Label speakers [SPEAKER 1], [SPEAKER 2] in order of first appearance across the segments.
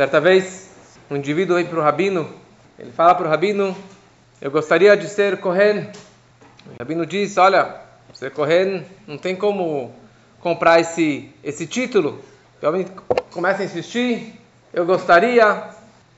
[SPEAKER 1] Certa vez, um indivíduo vem para o rabino, ele fala para o rabino, eu gostaria de ser Kohen. O rabino diz, olha, ser Kohen não tem como comprar esse, esse título. O homem começa a insistir, eu gostaria,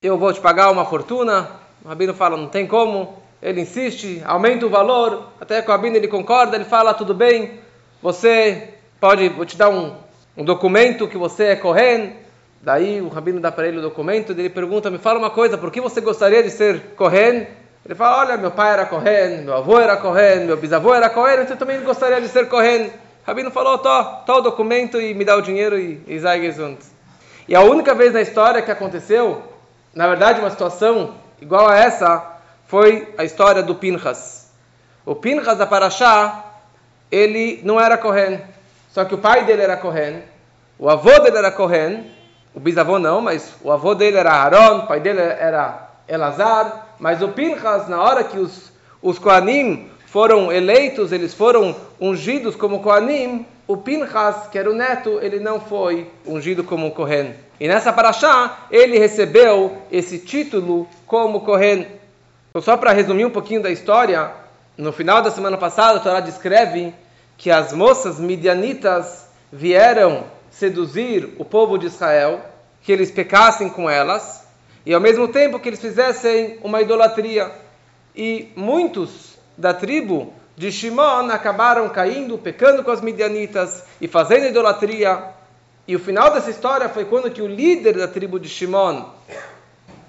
[SPEAKER 1] eu vou te pagar uma fortuna. O rabino fala, não tem como. Ele insiste, aumenta o valor, até que o rabino ele concorda, ele fala, tudo bem, você pode, vou te dar um, um documento que você é Kohen. Daí o rabino dá para ele o documento, ele pergunta, me fala uma coisa, por que você gostaria de ser Kohen? Ele fala, olha, meu pai era Kohen, meu avô era Kohen, meu bisavô era Kohen, então eu também gostaria de ser Kohen. Rabino falou, tá, tá o documento e me dá o dinheiro e, e zai E a única vez na história que aconteceu, na verdade uma situação igual a essa, foi a história do Pinchas. O Pinchas da Paraxá, ele não era Kohen, só que o pai dele era Kohen, o avô dele era Kohen, o bisavô não, mas o avô dele era Aaron, o pai dele era Elazar, mas o Pinchas, na hora que os, os Koanim foram eleitos, eles foram ungidos como Koanim, o Pinchas, que era o neto, ele não foi ungido como Kohen. E nessa paraxá, ele recebeu esse título como Kohen. Então, só para resumir um pouquinho da história, no final da semana passada, a Torá descreve que as moças midianitas vieram seduzir o povo de Israel, que eles pecassem com elas, e ao mesmo tempo que eles fizessem uma idolatria. E muitos da tribo de Shimon acabaram caindo, pecando com as midianitas e fazendo idolatria. E o final dessa história foi quando que o líder da tribo de Shimon,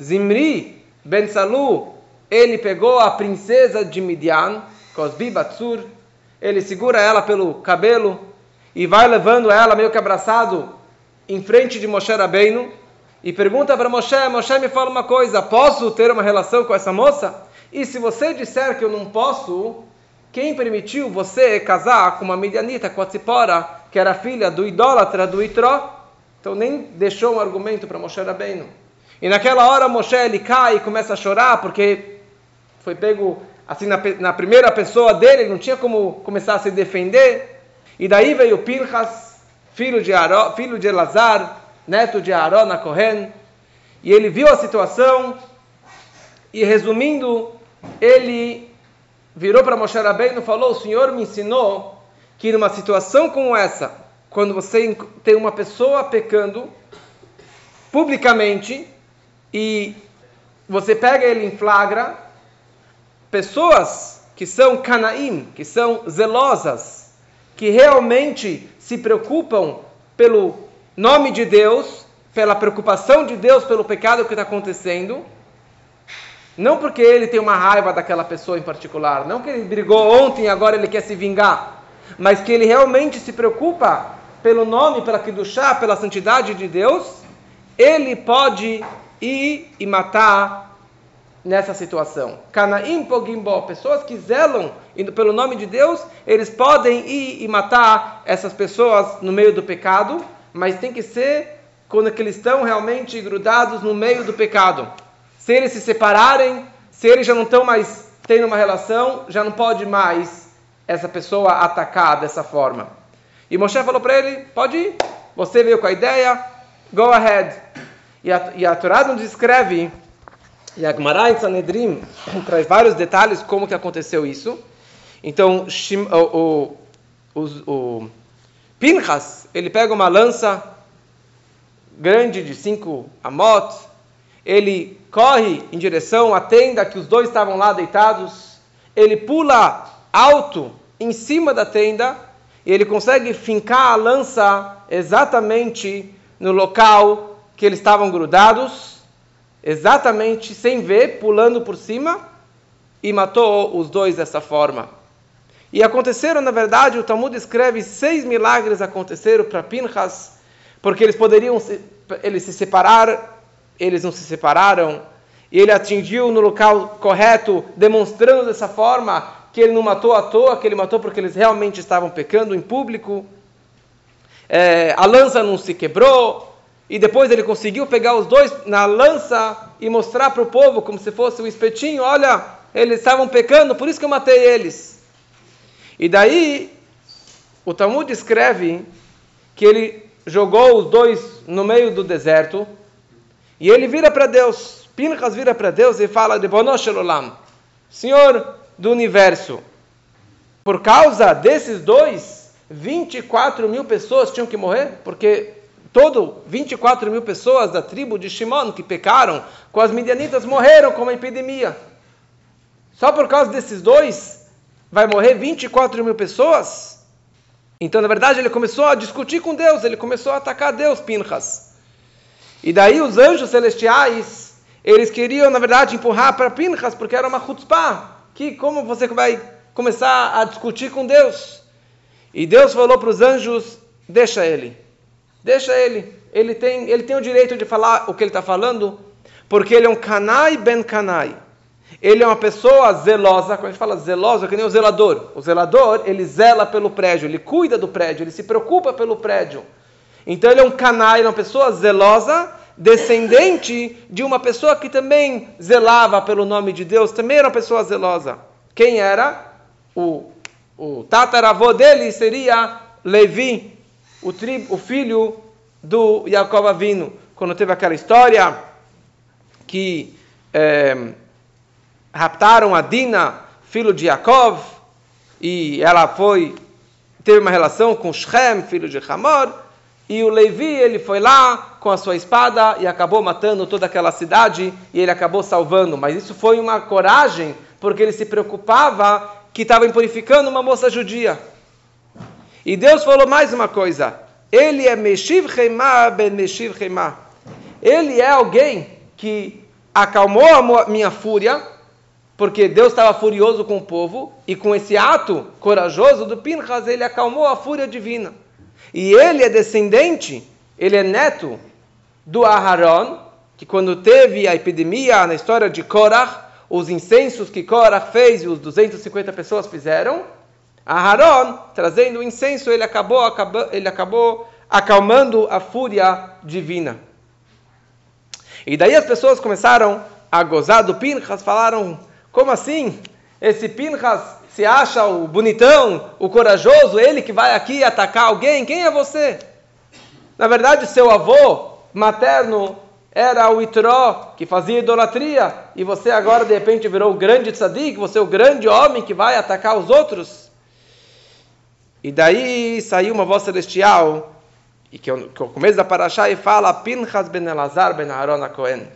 [SPEAKER 1] Zimri Ben Salu, ele pegou a princesa de Midian, Cosbi Batsur, ele segura ela pelo cabelo e vai levando ela meio que abraçado em frente de Moshe Rabbeinu, e pergunta para Moshe: Moshe, me fala uma coisa, posso ter uma relação com essa moça? E se você disser que eu não posso, quem permitiu você casar com uma midianita, com a Tzipora, que era filha do idólatra do Itró? Então nem deixou um argumento para Moshe Rabbeinu. E naquela hora Moshe ele cai e começa a chorar porque foi pego assim na, na primeira pessoa dele, ele não tinha como começar a se defender. E daí veio Pinchas, filho de, Aro, filho de Elazar, neto de Aaron a Kohen, e ele viu a situação, e resumindo, ele virou para Moshe Rabbeinu e falou, o Senhor me ensinou que numa situação como essa, quando você tem uma pessoa pecando publicamente, e você pega ele em flagra, pessoas que são canaim, que são zelosas, que realmente se preocupam pelo nome de Deus, pela preocupação de Deus pelo pecado que está acontecendo, não porque ele tem uma raiva daquela pessoa em particular, não que ele brigou ontem e agora ele quer se vingar, mas que ele realmente se preocupa pelo nome, pela Kiddushá, pela santidade de Deus, ele pode ir e matar nessa situação. Canaim Pogimbo, pessoas que zelam pelo nome de Deus, eles podem ir e matar essas pessoas no meio do pecado, mas tem que ser quando eles estão realmente grudados no meio do pecado. Se eles se separarem, se eles já não estão mais tendo uma relação, já não pode mais essa pessoa atacar dessa forma. E Moshe falou para ele: pode ir, você veio com a ideia, go ahead. E a, e a Torá nos descreve, e a em Sanedrim traz vários detalhes como que aconteceu isso. Então, o, o, o, o Pinchas, ele pega uma lança grande de cinco amot, ele corre em direção à tenda que os dois estavam lá deitados, ele pula alto em cima da tenda e ele consegue fincar a lança exatamente no local que eles estavam grudados, exatamente sem ver, pulando por cima, e matou os dois dessa forma. E aconteceram, na verdade, o Talmud escreve seis milagres aconteceram para Pinchas, porque eles poderiam se, eles se separar, eles não se separaram, e ele atingiu no local correto, demonstrando dessa forma que ele não matou à toa, que ele matou porque eles realmente estavam pecando em público. É, a lança não se quebrou, e depois ele conseguiu pegar os dois na lança e mostrar para o povo como se fosse um espetinho: olha, eles estavam pecando, por isso que eu matei eles. E daí, o Talmud escreve que ele jogou os dois no meio do deserto, E ele vira para Deus, Pinchas vira para Deus e fala, Bonoshelolam, Senhor do universo, por causa desses dois, 24 mil pessoas tinham que morrer, porque todo 24 mil pessoas da tribo de Shimon que pecaram com as midianitas morreram com uma epidemia. Só por causa desses dois vai morrer 24 mil pessoas? Então, na verdade, ele começou a discutir com Deus, ele começou a atacar Deus, Pinchas. E daí os anjos celestiais, eles queriam, na verdade, empurrar para Pinchas, porque era uma chutzpah, que como você vai começar a discutir com Deus? E Deus falou para os anjos, deixa ele. Deixa ele. Ele tem, ele tem o direito de falar o que ele está falando, porque ele é um canai ben canai. Ele é uma pessoa zelosa, quando a gente fala zelosa, é que nem o zelador. O zelador, ele zela pelo prédio, ele cuida do prédio, ele se preocupa pelo prédio. Então ele é um canai, ele é uma pessoa zelosa, descendente de uma pessoa que também zelava pelo nome de Deus, também era uma pessoa zelosa. Quem era? O, o tataravô dele seria Levi, o, tri, o filho do Jacob Avino, quando teve aquela história que é, raptaram a Dina, filho de Jacob, e ela foi teve uma relação com Shem, filho de Hamor, e o Levi ele foi lá com a sua espada e acabou matando toda aquela cidade e ele acabou salvando. Mas isso foi uma coragem porque ele se preocupava que estava impurificando uma moça judia. E Deus falou mais uma coisa: Ele é Meshiv Reimá ben Meshiv Reimá. Ele é alguém que acalmou a minha fúria, porque Deus estava furioso com o povo, e com esse ato corajoso do Pinchas, ele acalmou a fúria divina. E ele é descendente, ele é neto do Aharon, que quando teve a epidemia na história de Korach, os incensos que Korach fez e os 250 pessoas fizeram, Aharon, trazendo o incenso, ele acabou, acabou, ele acabou acalmando a fúria divina. E daí as pessoas começaram a gozar do Pinchas, falaram, como assim? Esse Pinchas se acha o bonitão, o corajoso, ele que vai aqui atacar alguém? Quem é você? Na verdade, seu avô materno era o Itró, que fazia idolatria, e você agora de repente virou o grande tzadik, você é o grande homem que vai atacar os outros? E daí saiu uma voz celestial, e que o, que o começo da Parashá, e fala Pinchas ben Elazar ben Aaron Cohen.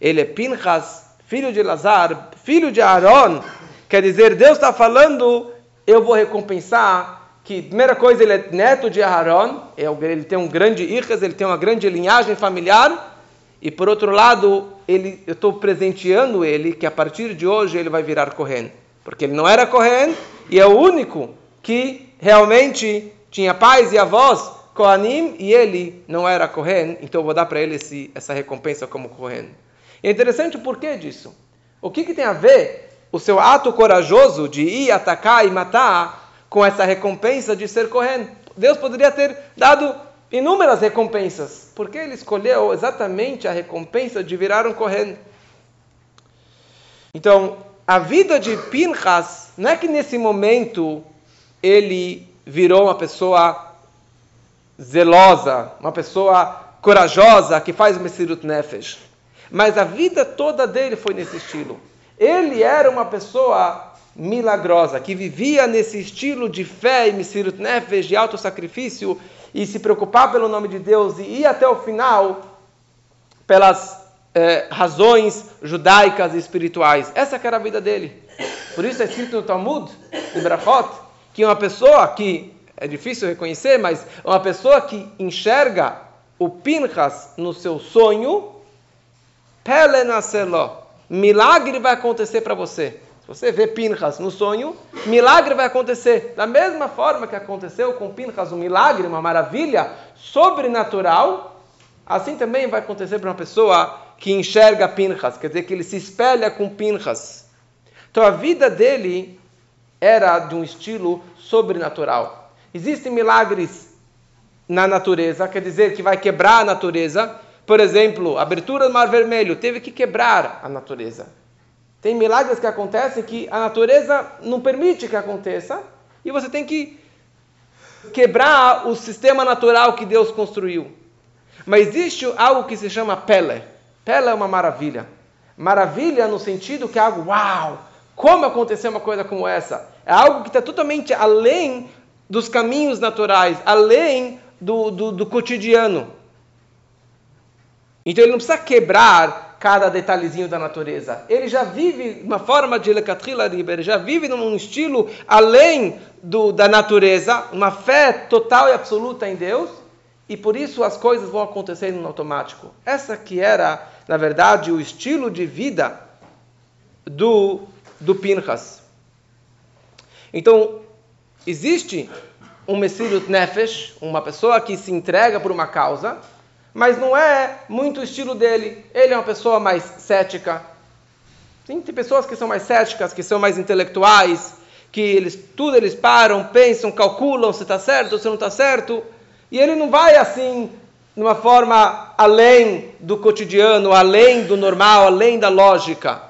[SPEAKER 1] Ele é Pinchas, filho de Elazar, filho de Aaron. Quer dizer, Deus está falando, eu vou recompensar que, primeira coisa, ele é neto de Aaron, é ele tem um grande irres, ele tem uma grande linhagem familiar, e por outro lado, ele, eu estou presenteando ele que a partir de hoje ele vai virar Kohen. Porque ele não era Kohen e é o único que realmente tinha pais e avós Kohanim e ele não era Kohen, então eu vou dar para ele esse, essa recompensa como Kohen. É interessante o porquê disso. O que, que tem a ver o seu ato corajoso de ir atacar e matar com essa recompensa de ser Kohen? Deus poderia ter dado inúmeras recompensas. Porque ele escolheu exatamente a recompensa de virar um Kohen. Então, a vida de Pinchas, não é que nesse momento ele virou uma pessoa zelosa, uma pessoa corajosa que faz o Messirut Nefesh. Mas a vida toda dele foi nesse estilo. Ele era uma pessoa milagrosa, que vivia nesse estilo de fé e Messirut Nefesh, de autossacrifício, e se preocupar pelo nome de Deus e ir até o final pelas eh, razões judaicas e espirituais. Essa era a vida dele. Por isso é escrito no Talmud, em Brachot, que uma pessoa que, é difícil reconhecer, mas uma pessoa que enxerga o Pinchas no seu sonho, milagre vai acontecer para você. Se você vê Pinchas no sonho, milagre vai acontecer. Da mesma forma que aconteceu com Pinchas, um milagre, uma maravilha sobrenatural, assim também vai acontecer para uma pessoa que enxerga Pinchas, quer dizer que ele se espelha com Pinchas. Então a vida dele era de um estilo sobrenatural. Existem milagres na natureza, quer dizer que vai quebrar a natureza. Por exemplo, a abertura do Mar Vermelho teve que quebrar a natureza. Tem milagres que acontecem que a natureza não permite que aconteça e você tem que quebrar o sistema natural que Deus construiu. Mas existe algo que se chama pele. Ela é uma maravilha. Maravilha no sentido que é algo, uau, como aconteceu uma coisa como essa? É algo que está totalmente além dos caminhos naturais, além do, do, do cotidiano. Então ele não precisa quebrar cada detalhezinho da natureza. Ele já vive uma forma de Lekatrila Riber, já vive num estilo além do, da natureza, uma fé total e absoluta em Deus, e por isso as coisas vão acontecendo no automático. Essa que era, na verdade, o estilo de vida do, do Pinchas. Então, existe um Messirut Nefesh, uma pessoa que se entrega por uma causa, mas não é muito o estilo dele. Ele é uma pessoa mais cética. Sim, tem pessoas que são mais céticas, que são mais intelectuais, que eles tudo eles param, pensam, calculam se está certo ou se não está certo. E ele não vai assim, numa forma além do cotidiano, além do normal, além da lógica.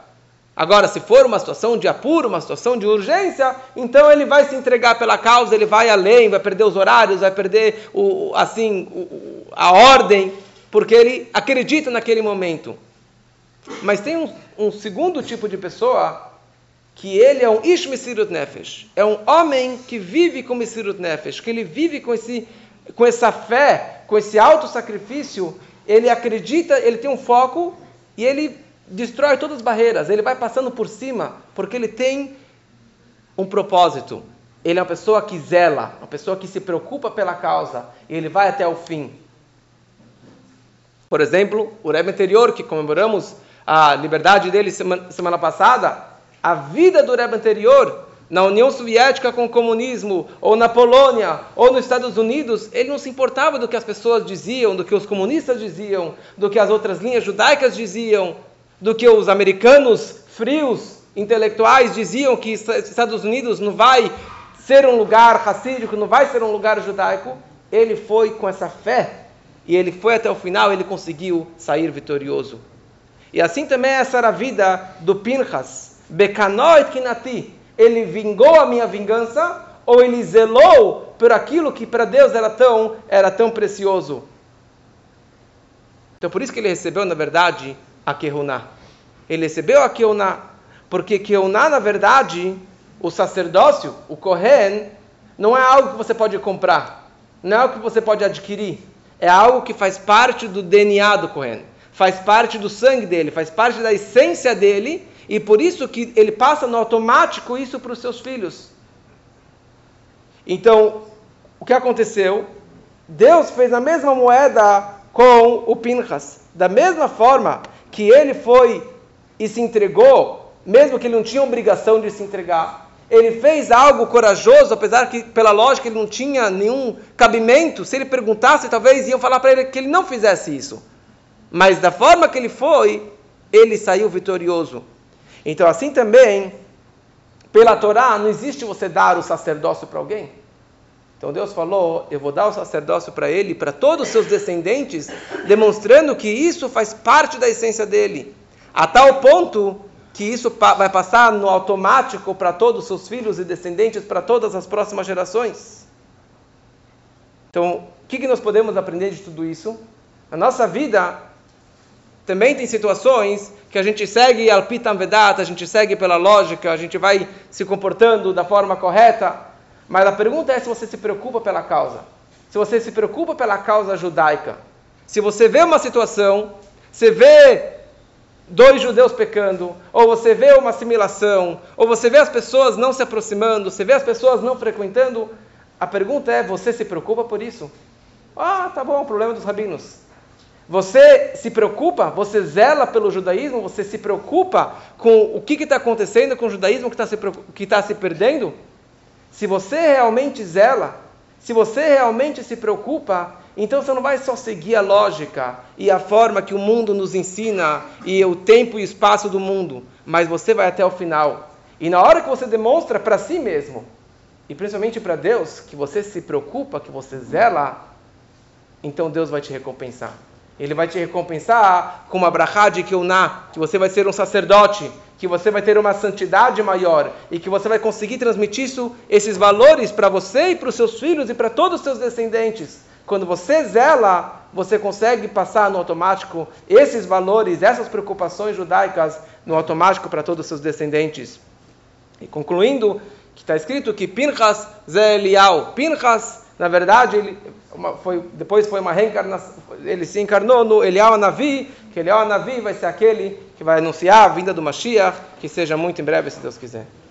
[SPEAKER 1] Agora, se for uma situação de apuro, uma situação de urgência, então ele vai se entregar pela causa, ele vai além, vai perder os horários, vai perder o, assim o, a ordem, porque ele acredita naquele momento. Mas tem um, um segundo tipo de pessoa que ele é um Ish Mesirut Nefesh, é um homem que vive com Mesirut Nefesh, que ele vive com, esse, com essa fé, com esse auto sacrifício, ele acredita, ele tem um foco e ele destrói todas as barreiras, ele vai passando por cima, porque ele tem um propósito. Ele é uma pessoa que zela, uma pessoa que se preocupa pela causa, e ele vai até o fim. Por exemplo, o Rebbe anterior, que comemoramos a liberdade dele semana, semana passada, a vida do Rebbe anterior, na União Soviética com o comunismo, ou na Polônia, ou nos Estados Unidos, ele não se importava do que as pessoas diziam, do que os comunistas diziam, do que as outras linhas judaicas diziam do que os americanos frios, intelectuais, diziam que Estados Unidos não vai ser um lugar racídico, não vai ser um lugar judaico. Ele foi com essa fé e ele foi até o final, ele conseguiu sair vitorioso. E assim também essa era a vida do Pinchas. Bekanoit kinati. Ele vingou a minha vingança ou ele zelou por aquilo que para Deus era tão, era tão precioso. Então por isso que ele recebeu, na verdade, a Kehuná. Ele recebeu a Kehuná, porque Kehuná, na verdade, o sacerdócio, o Kohen, não é algo que você pode comprar, não é algo que você pode adquirir, é algo que faz parte do DNA do Kohen, faz parte do sangue dele, faz parte da essência dele, e por isso que ele passa no automático isso para os seus filhos. Então, o que aconteceu? Deus fez a mesma moeda com o Pinchas. Da mesma forma que ele foi e se entregou, mesmo que ele não tinha obrigação de se entregar, ele fez algo corajoso, apesar que pela lógica ele não tinha nenhum cabimento. Se ele perguntasse, talvez iam falar para ele que ele não fizesse isso. Mas da forma que ele foi, ele saiu vitorioso. Então, assim também, pela Torá, não existe você dar o sacerdócio para alguém. Então Deus falou: Eu vou dar o sacerdócio para ele, para todos os seus descendentes, demonstrando que isso faz parte da essência dele, a tal ponto que isso vai passar no automático para todos os seus filhos e descendentes, para todas as próximas gerações. Então, o que, que nós podemos aprender de tudo isso? Na nossa vida, também tem situações que a gente segue alpitam vedat, a gente segue pela lógica, a gente vai se comportando da forma correta, mas a pergunta é se você se preocupa pela causa. Se você se preocupa pela causa judaica. Se você vê uma situação, você vê dois judeus pecando, ou você vê uma assimilação, ou você vê as pessoas não se aproximando, você vê as pessoas não frequentando, a pergunta é: você se preocupa por isso? Ah, tá bom, problema dos rabinos. Você se preocupa, você zela pelo judaísmo, você se preocupa com o que está acontecendo com o judaísmo que está se, tá se perdendo? Se você realmente zela, se você realmente se preocupa, então você não vai só seguir a lógica e a forma que o mundo nos ensina e o tempo e espaço do mundo, mas você vai até o final. E na hora que você demonstra para si mesmo, e principalmente para Deus, que você se preocupa, que você zela, então Deus vai te recompensar. Ele vai te recompensar com uma brachá de Keuná, que você vai ser um sacerdote, que você vai ter uma santidade maior e que você vai conseguir transmitir isso, esses valores para você e para os seus filhos e para todos os seus descendentes. Quando você zela você consegue passar no automático esses valores, essas preocupações judaicas no automático para todos os seus descendentes. E concluindo, que está escrito que Pinchas Zé Elial. Pinchas, na verdade, ele uma, foi, depois foi uma reencarnação, ele se encarnou no Elial Navi, que Elial Navi vai ser aquele que vai anunciar a vinda do Mashiach, que seja muito em breve, se Deus quiser.